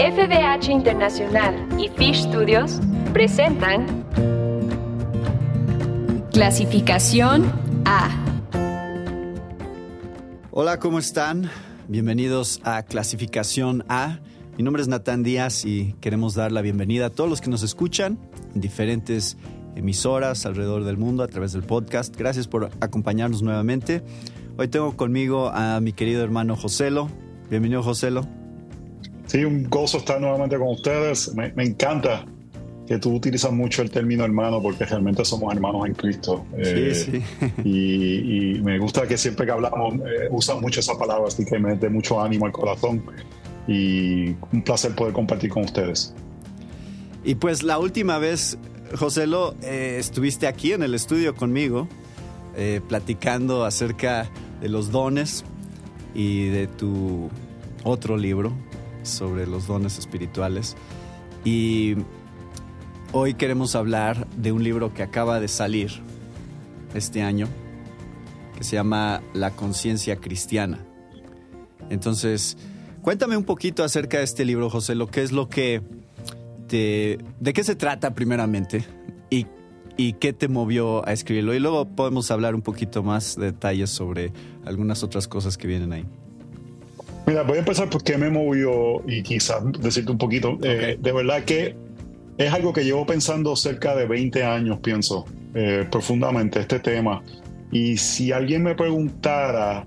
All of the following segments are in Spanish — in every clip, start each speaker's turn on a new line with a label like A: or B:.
A: FBH Internacional y Fish Studios presentan Clasificación A.
B: Hola, ¿cómo están? Bienvenidos a Clasificación A. Mi nombre es Natán Díaz y queremos dar la bienvenida a todos los que nos escuchan en diferentes emisoras alrededor del mundo a través del podcast. Gracias por acompañarnos nuevamente. Hoy tengo conmigo a mi querido hermano Joselo. Bienvenido, Joselo.
C: Sí, un gozo estar nuevamente con ustedes. Me, encanta que tú utilizas mucho el término hermano porque realmente somos hermanos en Cristo.
B: sí, eh, sí.
C: Y, me gusta que siempre que hablamos eh, usan mucho esa palabra, así que me da mucho ánimo al corazón y un placer poder compartir con ustedes.
B: Y pues la última vez, Joselo, eh, estuviste aquí en el estudio conmigo platicando acerca de los dones y de tu otro libro sobre los dones espirituales. Y hoy queremos hablar de un libro que acaba de salir este año, que se llama La conciencia cristiana. Entonces, cuéntame un poquito acerca de este libro, José, lo que es lo que te... ¿De qué se trata primeramente? Y, y qué te movió a escribirlo. Y luego podemos hablar un poquito más de detalles sobre algunas otras cosas que vienen ahí.
C: Mira, voy a empezar por qué me movió y quizás decirte un poquito. Eh, de verdad que es algo que llevo pensando cerca de 20 años, pienso, eh, profundamente, este tema. Y si alguien me preguntara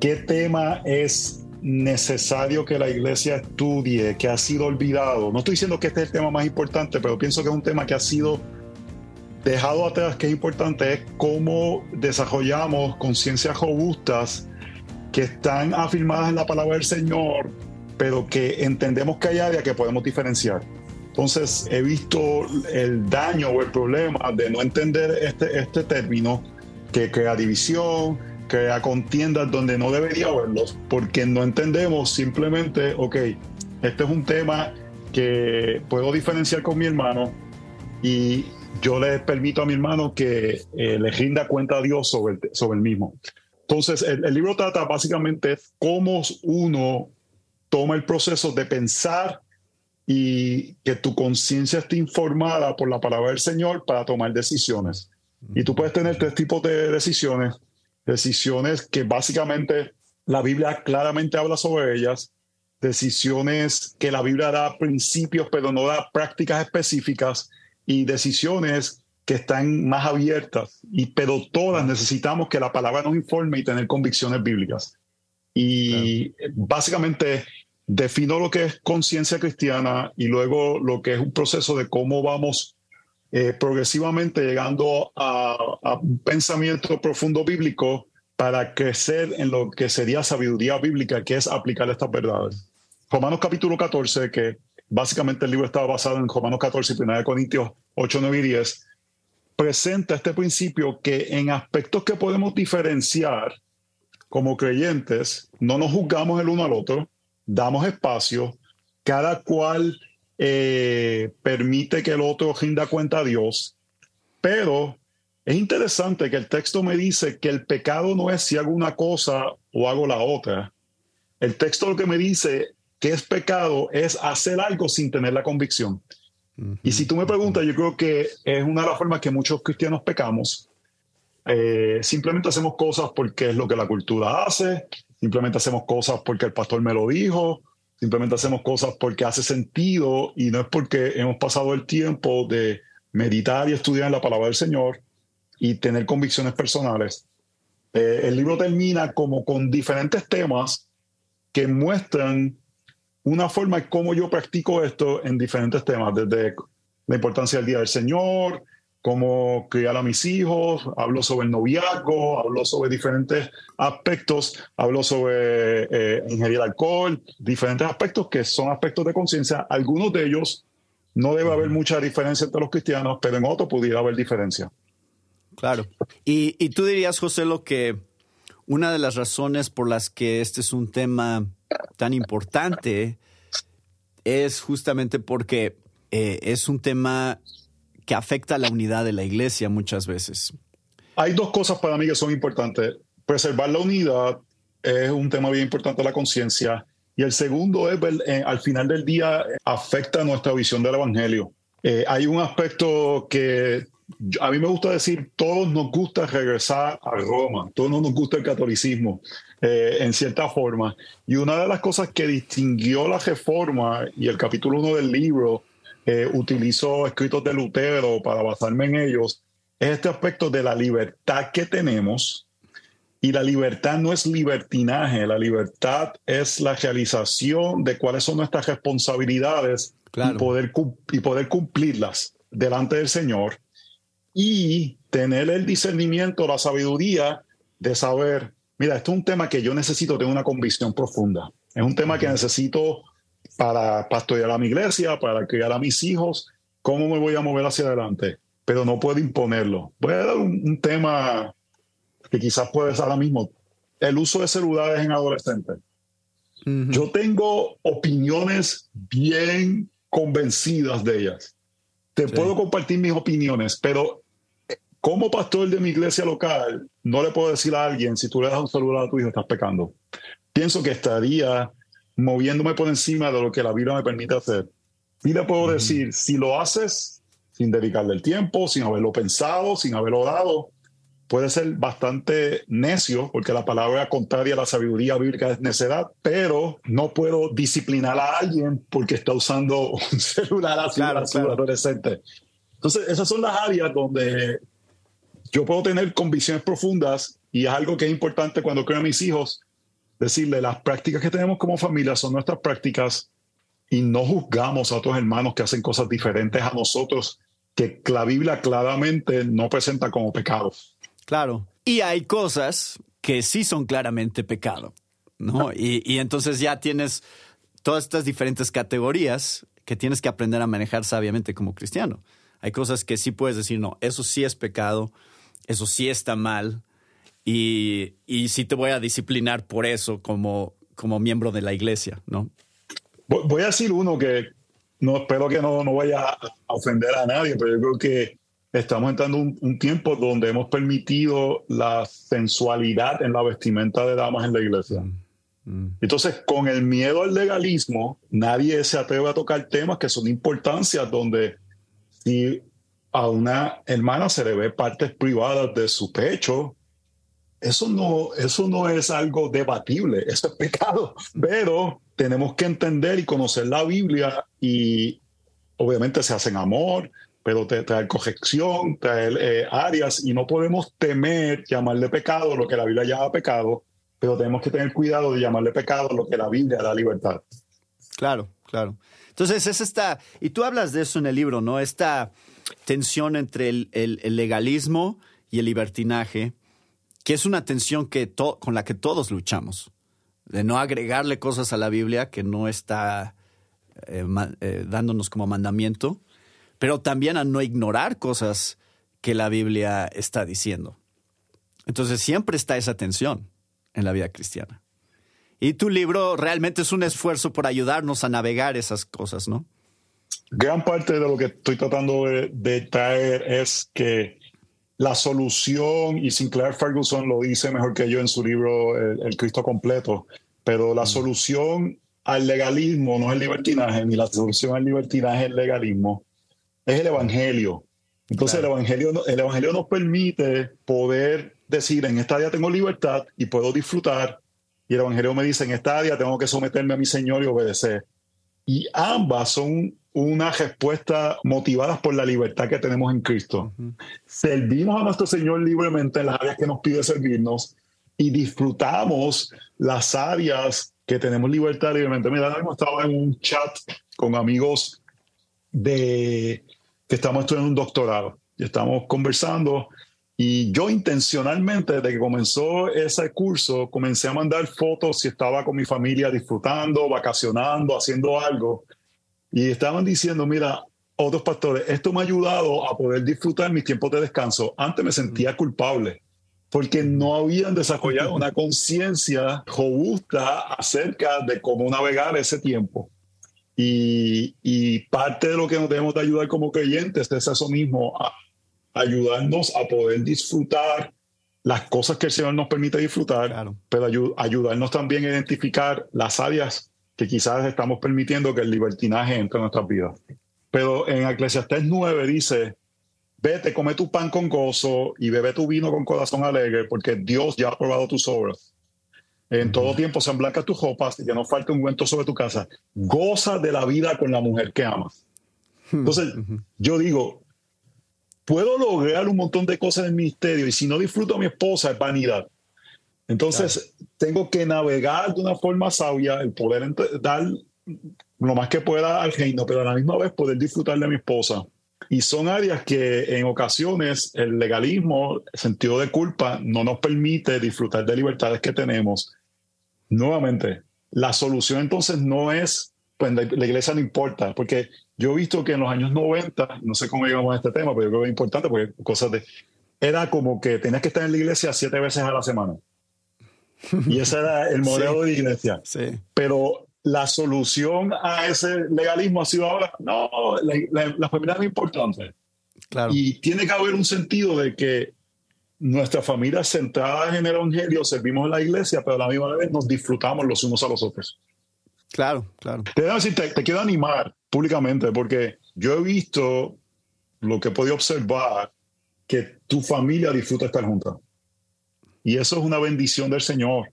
C: qué tema es necesario que la iglesia estudie, que ha sido olvidado, no estoy diciendo que este es el tema más importante, pero pienso que es un tema que ha sido dejado atrás, que es importante, es cómo desarrollamos conciencias robustas que están afirmadas en la palabra del Señor, pero que entendemos que hay áreas que podemos diferenciar. Entonces he visto el daño o el problema de no entender este, este término que crea división, crea contiendas donde no debería haberlos, porque no entendemos simplemente, ok, este es un tema que puedo diferenciar con mi hermano y yo le permito a mi hermano que eh, le rinda cuenta a Dios sobre sobre el mismo. Entonces, el, libro trata básicamente cómo uno toma el proceso de pensar y que tu conciencia esté informada por la palabra del Señor para tomar decisiones. Y tú puedes tener tres tipos de decisiones. Decisiones que básicamente la Biblia claramente habla sobre ellas. Decisiones que la Biblia da principios pero no da prácticas específicas. Y decisiones que están más abiertas, y, pero todas necesitamos que la palabra nos informe y tener convicciones bíblicas. Y básicamente defino lo que es conciencia cristiana y luego lo que es un proceso de cómo vamos eh, progresivamente llegando a, a, un pensamiento profundo bíblico para crecer en lo que sería sabiduría bíblica, que es aplicar estas verdades. Romanos capítulo 14, que básicamente el libro estaba basado en Romanos 14 y 1 Corintios 8, 9 y 10, presenta este principio que en aspectos que podemos diferenciar como creyentes, no nos juzgamos el uno al otro, damos espacio, cada cual eh, permite que el otro rinda cuenta a Dios, pero es interesante que el texto me dice que el pecado no es si hago una cosa o hago la otra. El texto lo que me dice que es pecado es hacer algo sin tener la convicción. Y si tú me preguntas, yo creo que es una de las formas que muchos cristianos pecamos. Eh, simplemente hacemos cosas porque es lo que la cultura hace, simplemente hacemos cosas porque el pastor me lo dijo, simplemente hacemos cosas porque hace sentido y no es porque hemos pasado el tiempo de meditar y estudiar la palabra del Señor y tener convicciones personales. Eh, el libro termina como con diferentes temas que muestran una forma de cómo yo practico esto en diferentes temas, desde la importancia del Día del Señor, cómo criar a mis hijos, hablo sobre el noviazgo, hablo sobre diferentes aspectos, hablo sobre eh, ingerir alcohol, diferentes aspectos que son aspectos de conciencia. Algunos de ellos no debe haber mucha diferencia entre los cristianos, pero en otros pudiera haber diferencia.
B: Claro. Y, y tú dirías, José, lo que una de las razones por las que este es un tema tan importante es justamente porque eh, es un tema que afecta a la unidad de la iglesia muchas veces.
C: Hay dos cosas para mí que son importantes. Preservar la unidad es un tema bien importante de la conciencia Y el segundo es, eh, al final del día, afecta nuestra visión del Evangelio. Eh, hay un aspecto que a mí me gusta decir, todos nos gusta regresar a Roma, todos nos gusta el catolicismo, eh, en cierta forma. Y una de las cosas que distinguió la reforma y el capítulo 1 del libro, eh, utilizó escritos de Lutero para basarme en ellos, es este aspecto de la libertad que tenemos. Y la libertad no es libertinaje, la libertad es la realización de cuáles son nuestras responsabilidades y, poder, y poder cumplirlas delante del Señor y tener el discernimiento, la sabiduría de saber, mira, esto es un tema que yo necesito tener una convicción profunda. Es un tema que necesito para pastorear a mi iglesia, para criar a mis hijos, cómo me voy a mover hacia adelante, pero no puedo imponerlo. Voy a dar un, tema que quizás puedes ahora mismo, el uso de celulares en adolescentes. Yo tengo opiniones bien convencidas de ellas. Te puedo compartir mis opiniones, pero como pastor de mi iglesia local, no le puedo decir a alguien, si tú le das un celular a tu hijo, estás pecando. Pienso que estaría moviéndome por encima de lo que la Biblia me permite hacer. Y le puedo decir, si lo haces sin dedicarle el tiempo, sin haberlo pensado, sin haberlo orado, puede ser bastante necio, porque la palabra contraria a la sabiduría bíblica es necedad, pero no puedo disciplinar a alguien porque está usando un celular así claro, claro. adolescente. Entonces, esas son las áreas donde yo puedo tener convicciones profundas y es algo que es importante cuando creo a mis hijos, decirle, las prácticas que tenemos como familia son nuestras prácticas y no juzgamos a otros hermanos que hacen cosas diferentes a nosotros que la Biblia claramente no presenta como pecado.
B: Claro. Y hay cosas que sí son claramente pecado, ¿no? Y, y entonces ya tienes todas estas diferentes categorías que tienes que aprender a manejar sabiamente como cristiano. Hay cosas que sí puedes decir, no, eso sí es pecado, eso sí está mal y, y sí te voy a disciplinar por eso como, como miembro de la iglesia, ¿no?
C: Voy a decir uno que no espero que no, no vaya a ofender a nadie, pero yo creo que estamos entrando un, un tiempo donde hemos permitido la sensualidad en la vestimenta de damas en la iglesia. Mm, mm. Entonces, con el miedo al legalismo, nadie se atreve a tocar temas que son de importancia, donde si a una hermana se le ve partes privadas de su pecho, eso no, eso no es algo debatible, eso es pecado. Pero tenemos que entender y conocer la Biblia y obviamente se hacen amor, pero te trae corrección, traer eh, áreas y no podemos temer llamarle pecado lo que la Biblia llama pecado, pero tenemos que tener cuidado de llamarle pecado lo que la Biblia da libertad.
B: Claro, claro. Entonces es esta, y tú hablas de eso en el libro, ¿no? Esta tensión entre el, legalismo y el libertinaje, que es una tensión que con la que todos luchamos, de no agregarle cosas a la Biblia que no está eh, eh, dándonos como mandamiento, pero también a no ignorar cosas que la Biblia está diciendo. Entonces siempre está esa tensión en la vida cristiana. Y tu libro realmente es un esfuerzo por ayudarnos a navegar esas cosas, ¿no?
C: Gran parte de lo que estoy tratando de, traer es que la solución, y Sinclair Ferguson lo dice mejor que yo en su libro El, Cristo completo, pero la mm. solución al legalismo no es el libertinaje, ni la solución al libertinaje es el legalismo, es el Evangelio. Entonces el, evangelio, el Evangelio nos permite poder decir, en esta área tengo libertad y puedo disfrutar, y el Evangelio me dice, en esta área tengo que someterme a mi Señor y obedecer. Y ambas son una respuesta motivadas por la libertad que tenemos en Cristo. Servimos a nuestro Señor libremente en las áreas que nos pide servirnos y disfrutamos las áreas que tenemos libertad libremente. Mira, hemos estado en un chat con amigos de que estamos estudiando un doctorado y estamos conversando y yo intencionalmente desde que comenzó ese curso comencé a mandar fotos si estaba con mi familia disfrutando, vacacionando, haciendo algo y estaban diciendo, mira, otros pastores, esto me ha ayudado a poder disfrutar mis tiempos de descanso. Antes me sentía culpable porque no habían desarrollado una conciencia robusta acerca de cómo navegar ese tiempo. Y, y, parte de lo que nos debemos de ayudar como creyentes es eso mismo, a ayudarnos a poder disfrutar las cosas que el Señor nos permite disfrutar, pero ayudarnos también a identificar las áreas que quizás estamos permitiendo que el libertinaje entre en nuestras vidas. Pero en Eclesiastés 9 dice, vete, come tu pan con gozo y bebe tu vino con corazón alegre, porque Dios ya ha probado tus obras. En todo tiempo sean blancas tus ropas y que no falte un cuento sobre tu casa. Goza de la vida con la mujer que amas. Entonces, yo digo, puedo lograr un montón de cosas en el ministerio y si no disfruto a mi esposa es vanidad. Entonces, tengo que navegar de una forma sabia, el poder dar lo más que pueda al reino, pero a la misma vez poder disfrutar de mi esposa. Y son áreas que en ocasiones el legalismo, el sentido de culpa, no nos permite disfrutar de libertades que tenemos. Nuevamente, la solución entonces no es, pues la, iglesia no importa, porque yo he visto que en los años 90, no sé cómo llegamos a este tema, pero yo creo que es importante porque cosas de... Era como que tenías que estar en la iglesia siete veces a la semana. Y ese era el modelo de iglesia.
B: Sí.
C: Pero la solución a ese legalismo ha sido ahora, no, la, familia es importante.
B: Claro.
C: Y tiene que haber un sentido de que nuestra familia centrada en el Evangelio, servimos en la iglesia, pero a la misma vez nos disfrutamos los unos a los otros.
B: Claro, claro.
C: Te, decir, te, quiero animar públicamente porque yo he visto lo que he podido observar, que tu familia disfruta estar junta. Y eso es una bendición del Señor,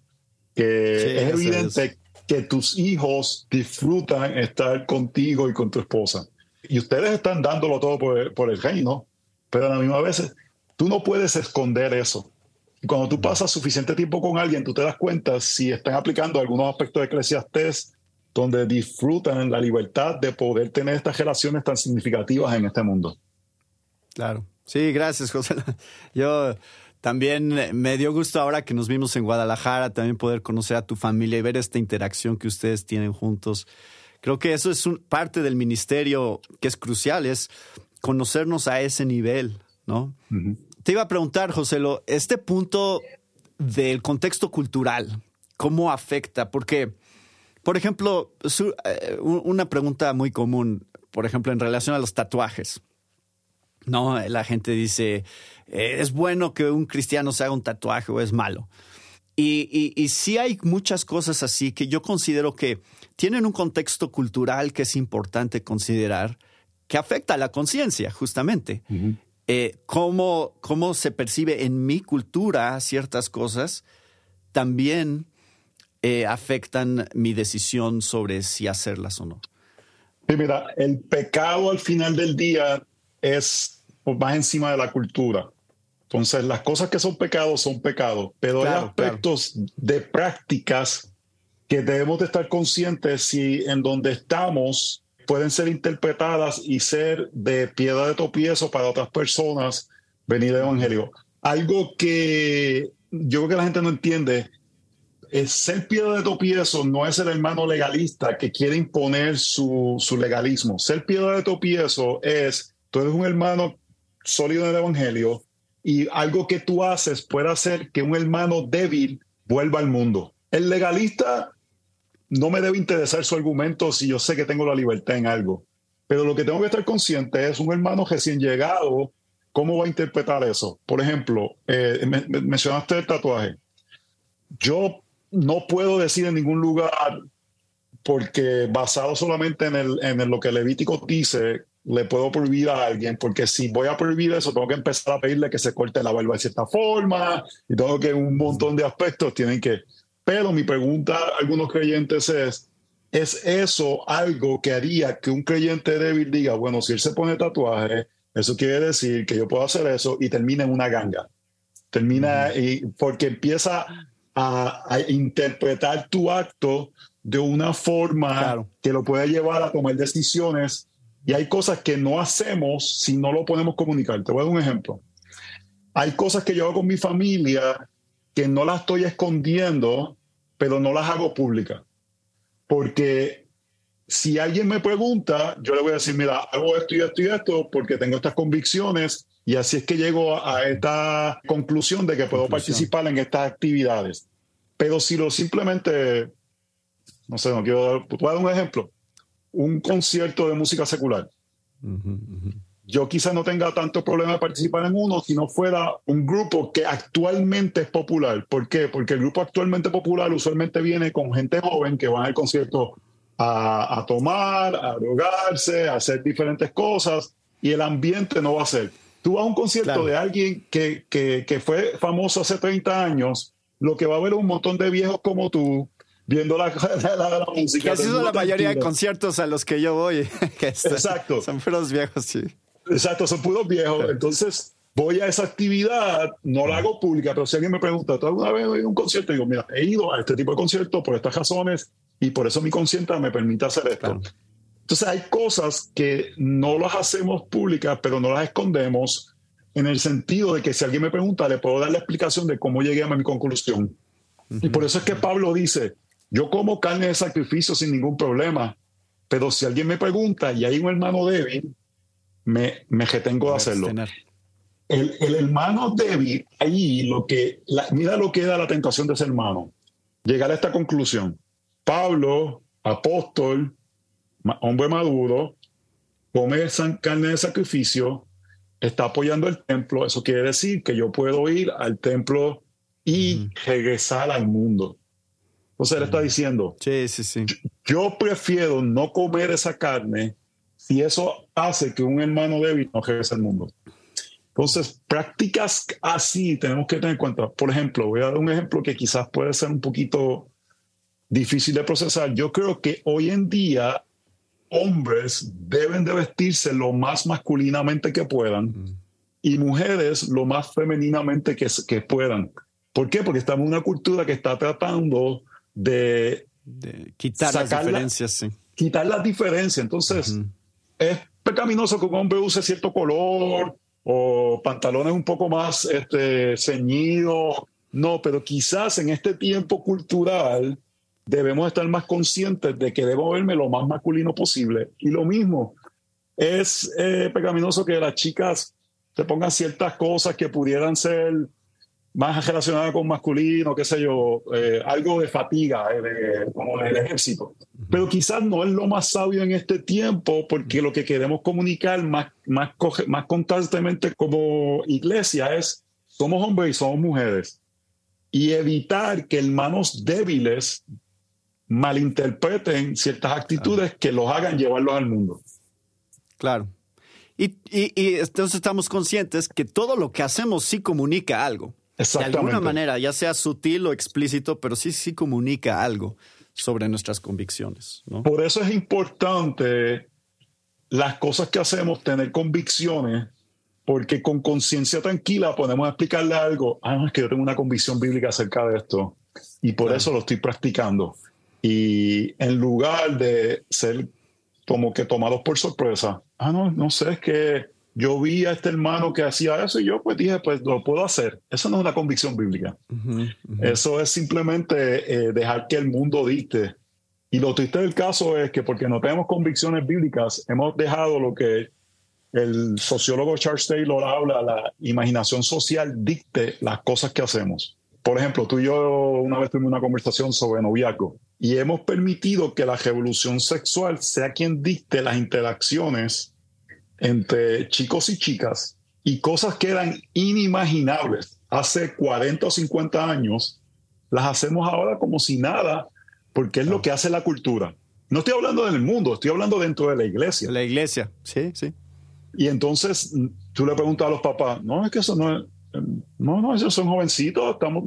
C: que es evidente que tus hijos disfrutan estar contigo y con tu esposa. Y ustedes están dándolo todo por el, por el reino, pero a la misma vez tú no puedes esconder eso. Y cuando tú pasas suficiente tiempo con alguien, tú te das cuenta si están aplicando algunos aspectos de Eclesiastés donde disfrutan la libertad de poder tener estas relaciones tan significativas en este mundo.
B: Claro. Sí, gracias, José. Yo también me dio gusto ahora que nos vimos en Guadalajara, también poder conocer a tu familia y ver esta interacción que ustedes tienen juntos. Creo que eso es parte del ministerio que es crucial, es conocernos a ese nivel, ¿no? Te iba a preguntar, José, este punto del contexto cultural, ¿cómo afecta? Porque, por ejemplo, eh, una pregunta muy común, por ejemplo, en relación a los tatuajes. No, la gente dice, eh, ¿es bueno que un cristiano se haga un tatuaje o es malo? Y, y, sí hay muchas cosas así que yo considero que tienen un contexto cultural que es importante considerar, que afecta a la conciencia, justamente. Eh, cómo, cómo, se percibe en mi cultura ciertas cosas también eh, afectan mi decisión sobre si hacerlas o no.
C: Sí, mira, el pecado al final del día es más encima de la cultura. Entonces, las cosas que son pecados son pecados, pero hay aspectos de prácticas que debemos de estar conscientes si en donde estamos pueden ser interpretadas y ser de piedra de topiezo para otras personas venir del Evangelio. Algo que yo creo que la gente no entiende es ser piedra de topiezo no es el hermano legalista que quiere imponer su, su legalismo. Ser piedra de topiezo es tú eres un hermano sólido en el Evangelio y algo que tú haces puede hacer que un hermano débil vuelva al mundo. El legalista no me debe interesar su argumento si yo sé que tengo la libertad en algo, pero lo que tengo que estar consciente es un hermano recién llegado, ¿cómo va a interpretar eso? Por ejemplo, eh, mencionaste el tatuaje. Yo no puedo decir en ningún lugar, porque basado solamente en, el, en lo que Levítico dice, le puedo prohibir a alguien, porque si voy a prohibir eso, tengo que empezar a pedirle que se corte la barba de cierta forma, y tengo que un montón de aspectos tienen que... Pero mi pregunta a algunos creyentes es, ¿es eso algo que haría que un creyente débil diga, bueno, si él se pone tatuaje, eso quiere decir que yo puedo hacer eso y termina en una ganga? Termina, y, porque empieza a, a, interpretar tu acto de una forma que lo puede llevar a tomar decisiones y hay cosas que no hacemos si no lo podemos comunicar. Te voy a dar un ejemplo. Hay cosas que yo hago con mi familia que no las estoy escondiendo, pero no las hago públicas. Porque si alguien me pregunta, yo le voy a decir, mira, hago esto y esto y esto porque tengo estas convicciones y así es que llego a esta conclusión de que puedo participar en estas actividades. Pero si lo simplemente, no sé, no quiero dar, ¿puedo dar un ejemplo? Un concierto de música secular. Yo quizás no tenga tanto problema de participar en uno si no fuera un grupo que actualmente es popular. ¿Por qué? Porque el grupo actualmente popular usualmente viene con gente joven que va al concierto a, tomar, a drogarse, a hacer diferentes cosas y el ambiente no va a ser. Tú vas a un concierto de alguien que, que, que, fue famoso hace 30 años, lo que va a ver un montón de viejos como tú viendo la, la, música.
B: Que así son la mayoría de conciertos a los que yo voy.
C: Exacto.
B: Son puros viejos, sí.
C: Exacto, son puros viejos. Entonces, voy a esa actividad, no la hago pública, pero si alguien me pregunta, ¿tú alguna vez has ido a un concierto? Y digo, mira, he ido a este tipo de conciertos por estas razones y por eso mi conciencia me permite hacer esto. Entonces hay cosas que no las hacemos públicas, pero no las escondemos en el sentido de que si alguien me pregunta, le puedo dar la explicación de cómo llegué a mi conclusión. Y por eso es que Pablo dice, yo como carne de sacrificio sin ningún problema, pero si alguien me pregunta y hay un hermano débil, me, me retengo de hacerlo. El, el, hermano débil, ahí lo que, mira lo que da la tentación de ese hermano. Llegar a esta conclusión. Pablo, apóstol, hombre maduro, come carne de sacrificio, está apoyando el templo. Eso quiere decir que yo puedo ir al templo y regresar al mundo. Entonces él está diciendo,
B: sí, sí, sí.
C: Yo, prefiero no comer esa carne si eso hace que un hermano débil no regrese al mundo. Entonces, prácticas así tenemos que tener en cuenta. Por ejemplo, voy a dar un ejemplo que quizás puede ser un poquito difícil de procesar. Yo creo que hoy en día hombres deben de vestirse lo más masculinamente que puedan y mujeres lo más femeninamente que, que puedan. ¿Por qué? Porque estamos en una cultura que está tratando de,
B: quitar las diferencias.
C: Quitar las diferencias. Entonces, es pecaminoso que un hombre use cierto color o pantalones un poco más este, ceñidos. No, pero quizás en este tiempo cultural debemos estar más conscientes de que debo verme lo más masculino posible. Y lo mismo, es eh, pecaminoso que las chicas se pongan ciertas cosas que pudieran ser más relacionadas con masculino, qué sé yo, eh, algo de fatiga, eh, como el ejército. Pero quizás no es lo más sabio en este tiempo, porque lo que queremos comunicar más, más, más constantemente como iglesia es, somos hombres y somos mujeres. Y evitar que hermanos débiles malinterpreten ciertas actitudes que los hagan llevarlos al mundo.
B: Claro. Y, y, entonces estamos conscientes que todo lo que hacemos sí comunica algo. De alguna manera, ya sea sutil o explícito, pero sí, sí comunica algo sobre nuestras convicciones.
C: Por eso es importante las cosas que hacemos, tener convicciones, porque con conciencia tranquila podemos explicarle algo. Ah, es que yo tengo una convicción bíblica acerca de esto y por eso lo estoy practicando. Y en lugar de ser como que tomados por sorpresa, ah, no, no sé, es que yo vi a este hermano que hacía eso y yo pues dije, pues lo puedo hacer. Eso no es una convicción bíblica. Eso es simplemente eh, dejar que el mundo dicte. Y lo triste del caso es que porque no tenemos convicciones bíblicas, hemos dejado lo que el sociólogo Charles Taylor habla, la imaginación social dicte las cosas que hacemos. Por ejemplo, tú y yo una vez tuvimos una conversación sobre noviazgo y hemos permitido que la revolución sexual sea quien dicte las interacciones entre chicos y chicas y cosas que eran inimaginables hace 40 o 50 años, las hacemos ahora como si nada, porque es lo que hace la cultura. No estoy hablando del mundo, estoy hablando dentro de la iglesia.
B: La iglesia, sí, sí.
C: Y entonces tú le preguntas a los papás, no, es que eso no es, no, no, esos son jovencitos, estamos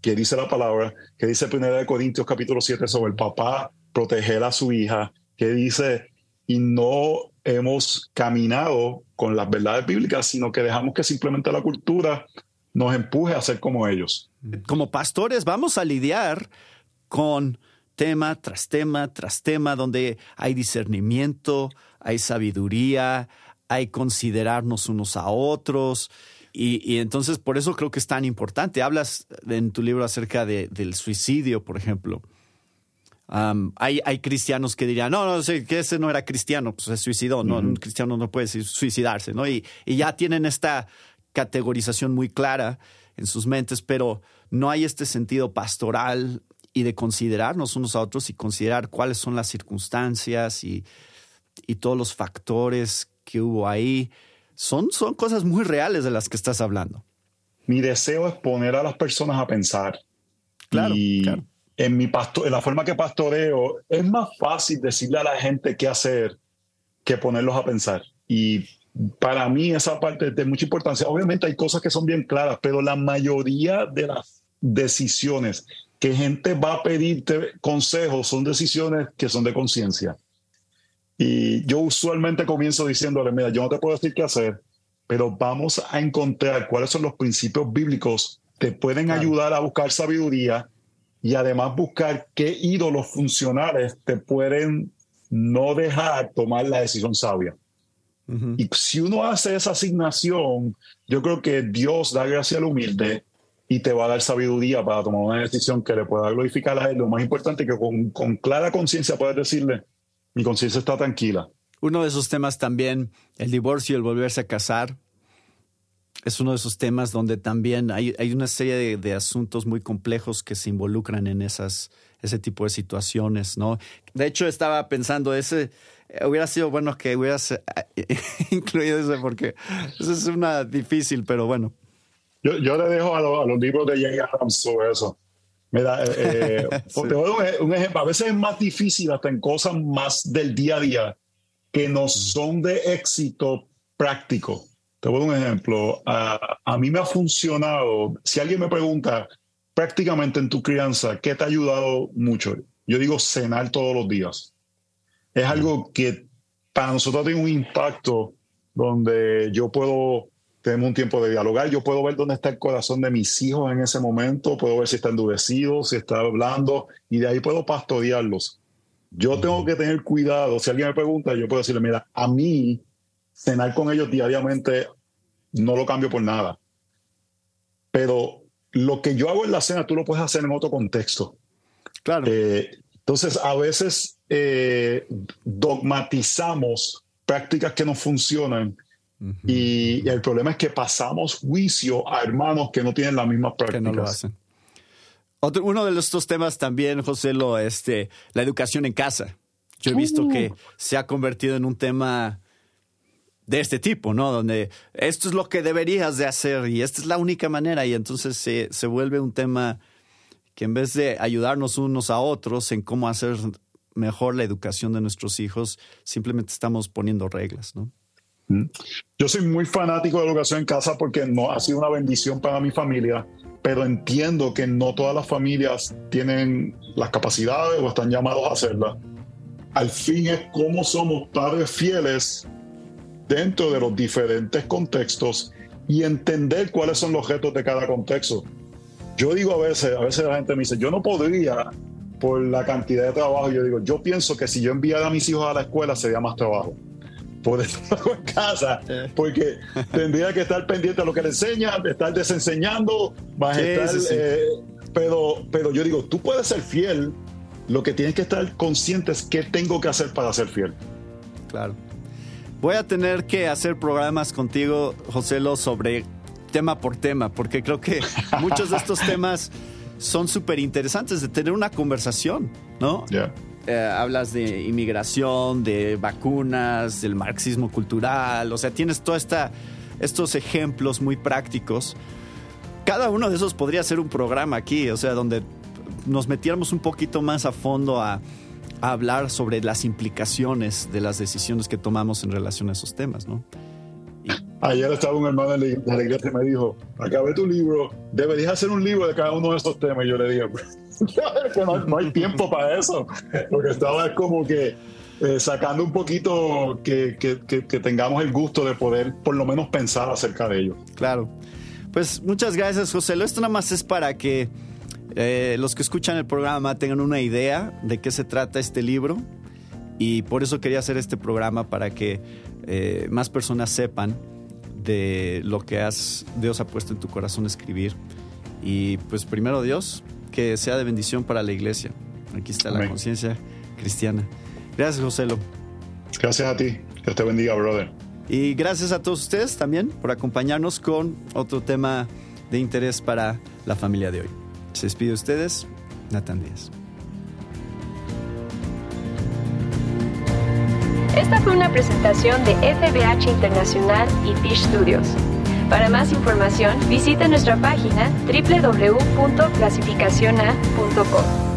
C: que dice la palabra, que dice 1 de Corintios capítulo 7 sobre el papá proteger a su hija, que dice, y no hemos caminado con las verdades bíblicas, sino que dejamos que simplemente la cultura nos empuje a ser como ellos.
B: Como pastores vamos a lidiar con tema tras tema tras tema donde hay discernimiento, hay sabiduría, hay considerarnos unos a otros. Y, entonces por eso creo que es tan importante. Hablas en tu libro acerca del suicidio, por ejemplo. Hay, hay, cristianos que dirían, no, no, sé, que ese no era cristiano, pues se suicidó, no, un cristiano no puede suicidarse, ¿no? Y, y, ya tienen esta categorización muy clara en sus mentes, pero no hay este sentido pastoral y de considerarnos unos a otros y considerar cuáles son las circunstancias y, y todos los factores que hubo ahí son, son cosas muy reales de las que estás hablando.
C: Mi deseo es poner a las personas a pensar.
B: Claro,
C: y, en, mi pasto en la forma que pastoreo, es más fácil decirle a la gente qué hacer que ponerlos a pensar. Y para mí esa parte es de mucha importancia. Obviamente hay cosas que son bien claras, pero la mayoría de las decisiones que gente va a pedirte consejos son decisiones que son de conciencia. Y yo usualmente comienzo diciéndole, mira, yo no te puedo decir qué hacer, pero vamos a encontrar cuáles son los principios bíblicos que pueden ayudar a buscar sabiduría y además buscar qué ídolos funcionales te pueden no dejar tomar la decisión sabia. Y si uno hace esa asignación, yo creo que Dios da gracia al humilde y te va a dar sabiduría para tomar una decisión que le pueda glorificar a él. Lo más importante es que con, con clara conciencia puedes decirle, mi conciencia está tranquila.
B: Uno de esos temas también, el divorcio y el volverse a casar, es uno de esos temas donde también hay, hay una serie de, asuntos muy complejos que se involucran en esas, ese tipo de situaciones, ¿no? De hecho, estaba pensando, ese hubiera sido bueno que hubieras eh, incluido ese porque eso es una difícil, pero bueno.
C: Yo, yo le dejo a, los libros de J. Adams sobre eso. Mira, eh, eh te doy un ejemplo. A veces es más difícil hasta en cosas más del día a día que no son de éxito práctico. Te voy a dar un ejemplo. a mí me ha funcionado. Si alguien me pregunta prácticamente en tu crianza, ¿qué te ha ayudado mucho? Yo digo cenar todos los días. Es algo que para nosotros tiene un impacto donde yo puedo tenemos un tiempo de dialogar. Yo puedo ver dónde está el corazón de mis hijos en ese momento, puedo ver si está endurecido, si está hablando, y de ahí puedo pastorearlos. Yo tengo que tener cuidado. Si alguien me pregunta, yo puedo decirle, mira, a mí cenar con ellos diariamente no lo cambio por nada. Pero lo que yo hago en la cena, tú lo puedes hacer en otro contexto.
B: Claro.
C: Eh, entonces, a veces eh, dogmatizamos prácticas que no funcionan y, el problema es que pasamos juicio a hermanos que no tienen las mismas prácticas.
B: Que no lo hacen. Otro, uno de estos temas también, José, lo, este, la educación en casa. Yo he visto que uh. se ha convertido en un tema de este tipo, ¿no? Donde esto es lo que deberías de hacer y esta es la única manera y entonces se, se vuelve un tema que en vez de ayudarnos unos a otros en cómo hacer mejor la educación de nuestros hijos, simplemente estamos poniendo reglas, ¿no?
C: Yo soy muy fanático de educación en casa porque no ha sido una bendición para mi familia, pero entiendo que no todas las familias tienen las capacidades o están llamados a hacerla. Al fin es cómo somos padres fieles dentro de los diferentes contextos y entender cuáles son los objetos de cada contexto. Yo digo a veces, a veces la gente me dice, yo no podría por la cantidad de trabajo. Yo digo, yo pienso que si yo enviara a mis hijos a la escuela sería más trabajo por estar en casa, porque tendría que estar pendiente de lo que le enseñan, de estar desenseñando, eh, pero, pero yo digo, tú puedes ser fiel, lo que tienes que estar consciente es qué tengo que hacer para ser fiel.
B: Claro. Voy a tener que hacer programas contigo, José Lo, sobre tema por tema, porque creo que muchos de estos temas son súper interesantes de tener una conversación, ¿no?
C: Ya.
B: Eh, hablas de inmigración, de vacunas, del marxismo cultural, o sea, tienes todos estos ejemplos muy prácticos. Cada uno de esos podría ser un programa aquí, o sea, donde nos metiéramos un poquito más a fondo a, hablar sobre las implicaciones de las decisiones que tomamos en relación a esos temas, ¿no?
C: Ayer estaba un hermano de la iglesia y me dijo, acabé tu libro, deberías hacer un libro de cada uno de esos temas. Y yo le dije, no, hay tiempo para eso, porque estaba como que eh, sacando un poquito que, tengamos el gusto de poder por lo menos pensar acerca de ello.
B: Claro. Pues muchas gracias, José. Esto nada más es para que eh, los que escuchan el programa tengan una idea de qué se trata este libro. Y por eso quería hacer este programa para que eh, más personas sepan de lo que has, Dios ha puesto en tu corazón escribir. Y pues primero Dios, que sea de bendición para la iglesia. Aquí está la conciencia cristiana. Gracias, Joselo.
C: Gracias a ti. Que te bendiga, brother.
B: Y gracias a todos ustedes también por acompañarnos con otro tema de interés para la familia de hoy. Se despide de ustedes, Nathan Díaz.
A: Esta fue una presentación de FBH Internacional y Fish Studios. Para más información, visita nuestra página www.clasificaciona.com.